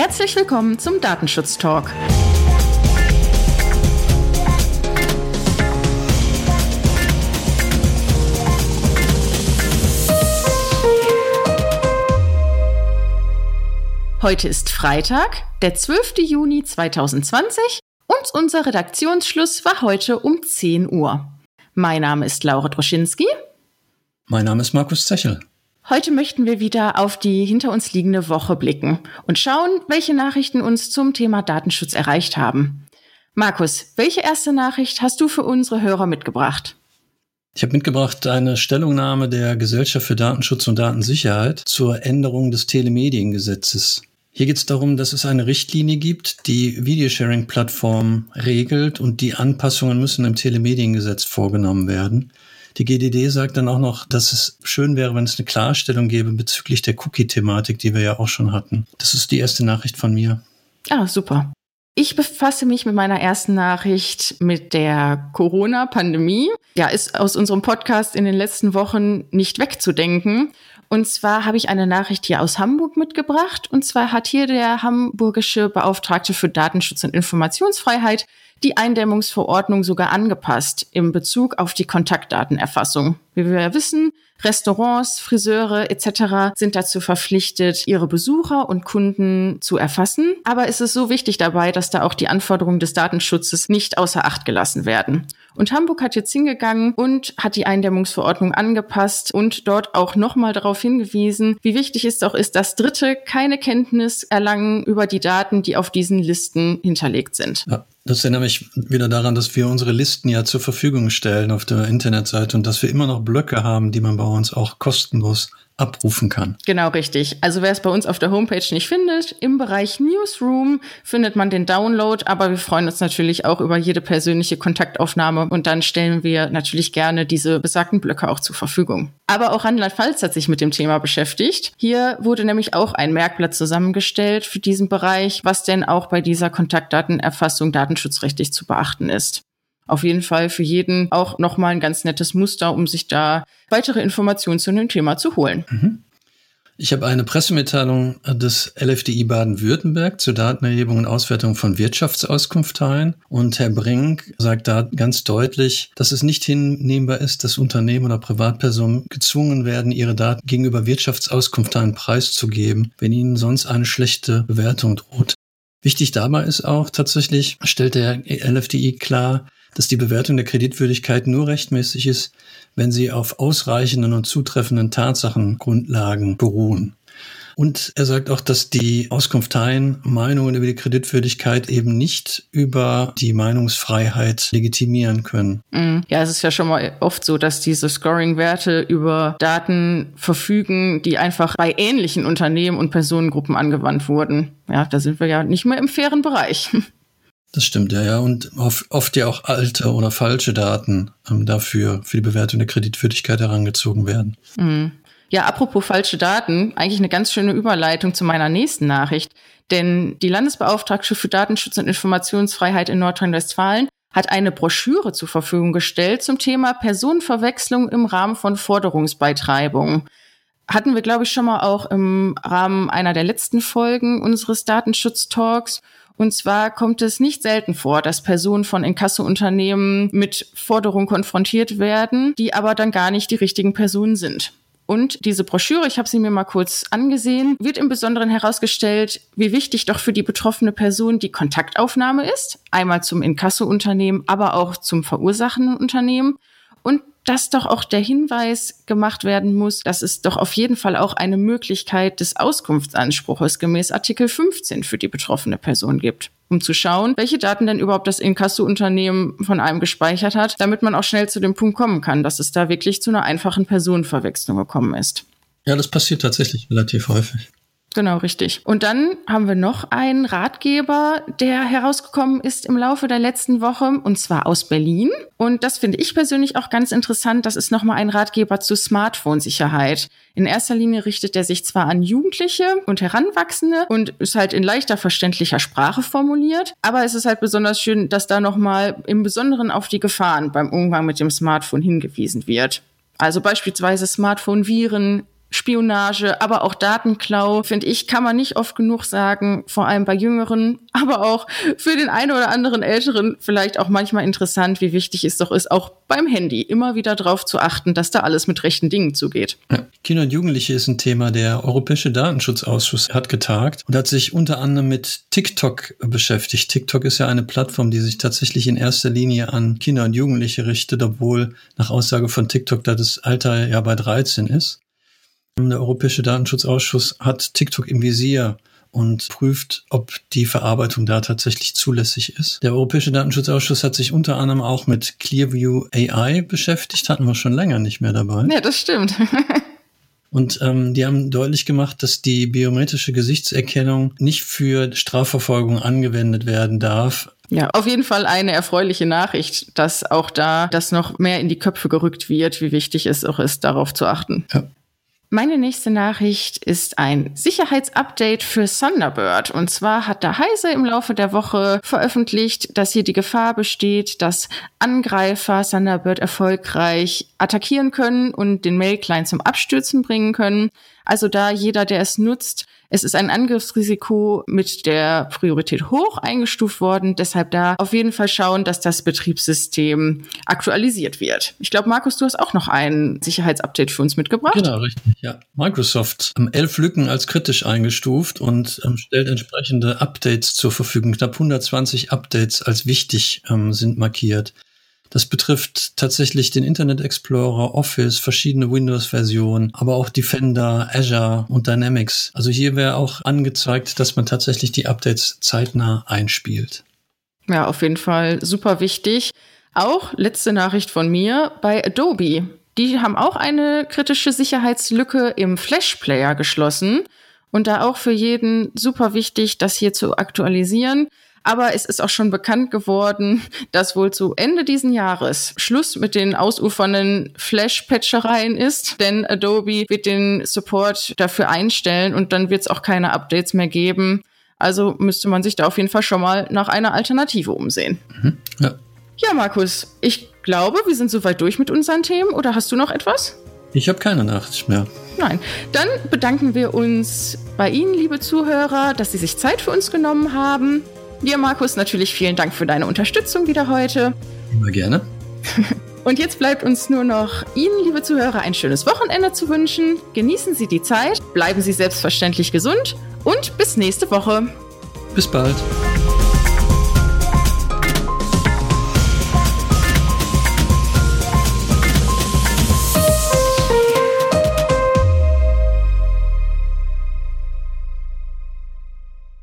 Herzlich willkommen zum Datenschutz Talk. Heute ist Freitag, der 12. Juni 2020 und unser Redaktionsschluss war heute um 10 Uhr. Mein Name ist Laura Droschinski. Mein Name ist Markus Zechel. Heute möchten wir wieder auf die hinter uns liegende Woche blicken und schauen, welche Nachrichten uns zum Thema Datenschutz erreicht haben. Markus, welche erste Nachricht hast du für unsere Hörer mitgebracht? Ich habe mitgebracht eine Stellungnahme der Gesellschaft für Datenschutz und Datensicherheit zur Änderung des Telemediengesetzes. Hier geht es darum, dass es eine Richtlinie gibt, die Videosharing-Plattformen regelt und die Anpassungen müssen im Telemediengesetz vorgenommen werden. Die GDD sagt dann auch noch, dass es schön wäre, wenn es eine Klarstellung gäbe bezüglich der Cookie-Thematik, die wir ja auch schon hatten. Das ist die erste Nachricht von mir. Ah, super. Ich befasse mich mit meiner ersten Nachricht mit der Corona-Pandemie. Ja, ist aus unserem Podcast in den letzten Wochen nicht wegzudenken. Und zwar habe ich eine Nachricht hier aus Hamburg mitgebracht. Und zwar hat hier der hamburgische Beauftragte für Datenschutz und Informationsfreiheit die Eindämmungsverordnung sogar angepasst im Bezug auf die Kontaktdatenerfassung. Wie wir ja wissen, Restaurants, Friseure etc. sind dazu verpflichtet, ihre Besucher und Kunden zu erfassen. Aber es ist so wichtig dabei, dass da auch die Anforderungen des Datenschutzes nicht außer Acht gelassen werden. Und Hamburg hat jetzt hingegangen und hat die Eindämmungsverordnung angepasst und dort auch nochmal darauf hingewiesen, wie wichtig es auch ist, dass Dritte keine Kenntnis erlangen über die Daten, die auf diesen Listen hinterlegt sind. Ja. Das erinnert mich wieder daran, dass wir unsere Listen ja zur Verfügung stellen auf der Internetseite und dass wir immer noch Blöcke haben, die man bei uns auch kostenlos abrufen kann. Genau richtig. Also wer es bei uns auf der Homepage nicht findet, im Bereich Newsroom findet man den Download, aber wir freuen uns natürlich auch über jede persönliche Kontaktaufnahme und dann stellen wir natürlich gerne diese besagten Blöcke auch zur Verfügung. Aber auch Rheinland-Pfalz hat sich mit dem Thema beschäftigt. Hier wurde nämlich auch ein Merkblatt zusammengestellt für diesen Bereich, was denn auch bei dieser Kontaktdatenerfassung datenschutzrechtlich zu beachten ist auf jeden Fall für jeden auch nochmal ein ganz nettes Muster, um sich da weitere Informationen zu dem Thema zu holen. Mhm. Ich habe eine Pressemitteilung des LFDI Baden-Württemberg zur Datenerhebung und Auswertung von Wirtschaftsauskunftteilen. Und Herr Brink sagt da ganz deutlich, dass es nicht hinnehmbar ist, dass Unternehmen oder Privatpersonen gezwungen werden, ihre Daten gegenüber Wirtschaftsauskunftteilen preiszugeben, wenn ihnen sonst eine schlechte Bewertung droht. Wichtig dabei ist auch tatsächlich, stellt der LFDI klar, dass die Bewertung der Kreditwürdigkeit nur rechtmäßig ist, wenn sie auf ausreichenden und zutreffenden Tatsachengrundlagen beruhen. Und er sagt auch, dass die Auskunfteien Meinungen über die Kreditwürdigkeit eben nicht über die Meinungsfreiheit legitimieren können. Mm. Ja, es ist ja schon mal oft so, dass diese Scoring-Werte über Daten verfügen, die einfach bei ähnlichen Unternehmen und Personengruppen angewandt wurden. Ja, da sind wir ja nicht mehr im fairen Bereich. Das stimmt, ja, ja. Und oft ja auch alte oder falsche Daten ähm, dafür, für die Bewertung der Kreditwürdigkeit herangezogen werden. Mhm. Ja, apropos falsche Daten, eigentlich eine ganz schöne Überleitung zu meiner nächsten Nachricht. Denn die Landesbeauftragte für Datenschutz und Informationsfreiheit in Nordrhein-Westfalen hat eine Broschüre zur Verfügung gestellt zum Thema Personenverwechslung im Rahmen von Forderungsbeitreibung. Hatten wir, glaube ich, schon mal auch im Rahmen einer der letzten Folgen unseres Datenschutz-Talks. Und zwar kommt es nicht selten vor, dass Personen von Inkasso-Unternehmen mit Forderungen konfrontiert werden, die aber dann gar nicht die richtigen Personen sind. Und diese Broschüre, ich habe sie mir mal kurz angesehen, wird im Besonderen herausgestellt, wie wichtig doch für die betroffene Person die Kontaktaufnahme ist. Einmal zum Inkasso-Unternehmen, aber auch zum verursachenden Unternehmen. Und dass doch auch der Hinweis gemacht werden muss, dass es doch auf jeden Fall auch eine Möglichkeit des Auskunftsanspruches gemäß Artikel 15 für die betroffene Person gibt, um zu schauen, welche Daten denn überhaupt das Inkasso-Unternehmen von einem gespeichert hat, damit man auch schnell zu dem Punkt kommen kann, dass es da wirklich zu einer einfachen Personenverwechslung gekommen ist. Ja, das passiert tatsächlich relativ häufig. Genau, richtig. Und dann haben wir noch einen Ratgeber, der herausgekommen ist im Laufe der letzten Woche, und zwar aus Berlin. Und das finde ich persönlich auch ganz interessant. Das ist nochmal ein Ratgeber zu Smartphone-Sicherheit. In erster Linie richtet er sich zwar an Jugendliche und Heranwachsende und ist halt in leichter verständlicher Sprache formuliert, aber es ist halt besonders schön, dass da nochmal im Besonderen auf die Gefahren beim Umgang mit dem Smartphone hingewiesen wird. Also beispielsweise Smartphone-Viren, Spionage, aber auch Datenklau, finde ich, kann man nicht oft genug sagen, vor allem bei Jüngeren, aber auch für den einen oder anderen Älteren vielleicht auch manchmal interessant, wie wichtig es doch ist, auch beim Handy immer wieder darauf zu achten, dass da alles mit rechten Dingen zugeht. Ja. Kinder und Jugendliche ist ein Thema. Der Europäische Datenschutzausschuss hat getagt und hat sich unter anderem mit TikTok beschäftigt. TikTok ist ja eine Plattform, die sich tatsächlich in erster Linie an Kinder und Jugendliche richtet, obwohl nach Aussage von TikTok da das Alter ja bei 13 ist. Der Europäische Datenschutzausschuss hat TikTok im Visier und prüft, ob die Verarbeitung da tatsächlich zulässig ist. Der Europäische Datenschutzausschuss hat sich unter anderem auch mit Clearview AI beschäftigt, hatten wir schon länger nicht mehr dabei. Ja, das stimmt. Und ähm, die haben deutlich gemacht, dass die biometrische Gesichtserkennung nicht für Strafverfolgung angewendet werden darf. Ja, auf jeden Fall eine erfreuliche Nachricht, dass auch da das noch mehr in die Köpfe gerückt wird, wie wichtig es auch ist, darauf zu achten. Ja. Meine nächste Nachricht ist ein Sicherheitsupdate für Thunderbird. Und zwar hat der Heise im Laufe der Woche veröffentlicht, dass hier die Gefahr besteht, dass Angreifer Thunderbird erfolgreich attackieren können und den Mail-Client zum Abstürzen bringen können. Also da jeder, der es nutzt, es ist ein Angriffsrisiko mit der Priorität hoch eingestuft worden. Deshalb da auf jeden Fall schauen, dass das Betriebssystem aktualisiert wird. Ich glaube, Markus, du hast auch noch ein Sicherheitsupdate für uns mitgebracht. Genau, richtig. Ja, Microsoft ähm, elf Lücken als kritisch eingestuft und ähm, stellt entsprechende Updates zur Verfügung. Knapp 120 Updates als wichtig ähm, sind markiert. Das betrifft tatsächlich den Internet Explorer, Office, verschiedene Windows-Versionen, aber auch Defender, Azure und Dynamics. Also hier wäre auch angezeigt, dass man tatsächlich die Updates zeitnah einspielt. Ja, auf jeden Fall super wichtig. Auch letzte Nachricht von mir bei Adobe. Die haben auch eine kritische Sicherheitslücke im Flash Player geschlossen. Und da auch für jeden super wichtig, das hier zu aktualisieren. Aber es ist auch schon bekannt geworden, dass wohl zu Ende diesen Jahres Schluss mit den ausufernden Flash-Patchereien ist, denn Adobe wird den Support dafür einstellen und dann wird es auch keine Updates mehr geben. Also müsste man sich da auf jeden Fall schon mal nach einer Alternative umsehen. Mhm, ja. ja, Markus, ich glaube, wir sind soweit durch mit unseren Themen. Oder hast du noch etwas? Ich habe keine Nachricht mehr. Nein. Dann bedanken wir uns bei Ihnen, liebe Zuhörer, dass Sie sich Zeit für uns genommen haben. Dir, Markus, natürlich vielen Dank für deine Unterstützung wieder heute. Immer gerne. Und jetzt bleibt uns nur noch Ihnen, liebe Zuhörer, ein schönes Wochenende zu wünschen. Genießen Sie die Zeit, bleiben Sie selbstverständlich gesund und bis nächste Woche. Bis bald.